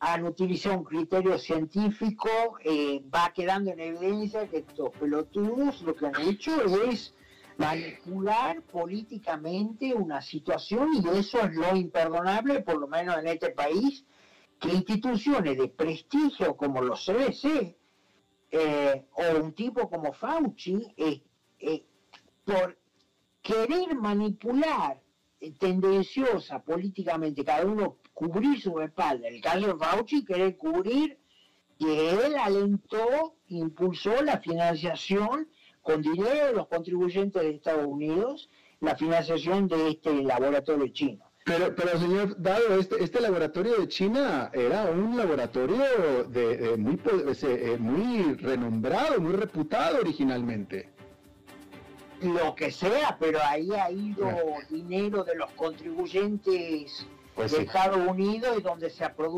han utilizado un criterio científico, eh, va quedando en evidencia que estos pelotudos lo que han hecho es manipular políticamente una situación y eso es lo imperdonable, por lo menos en este país, que instituciones de prestigio como los CBC, eh, o un tipo como Fauci, eh, por querer manipular tendenciosa políticamente, cada uno cubrir su espalda. El caso Fauci, querer cubrir que él alentó, impulsó la financiación con dinero de los contribuyentes de Estados Unidos, la financiación de este laboratorio chino. Pero, pero señor Dado, este, este laboratorio de China era un laboratorio de, muy, eh, muy renombrado, muy reputado originalmente. Lo que sea, pero ahí ha ido dinero de los contribuyentes pues de Estados Unidos y donde se ha producido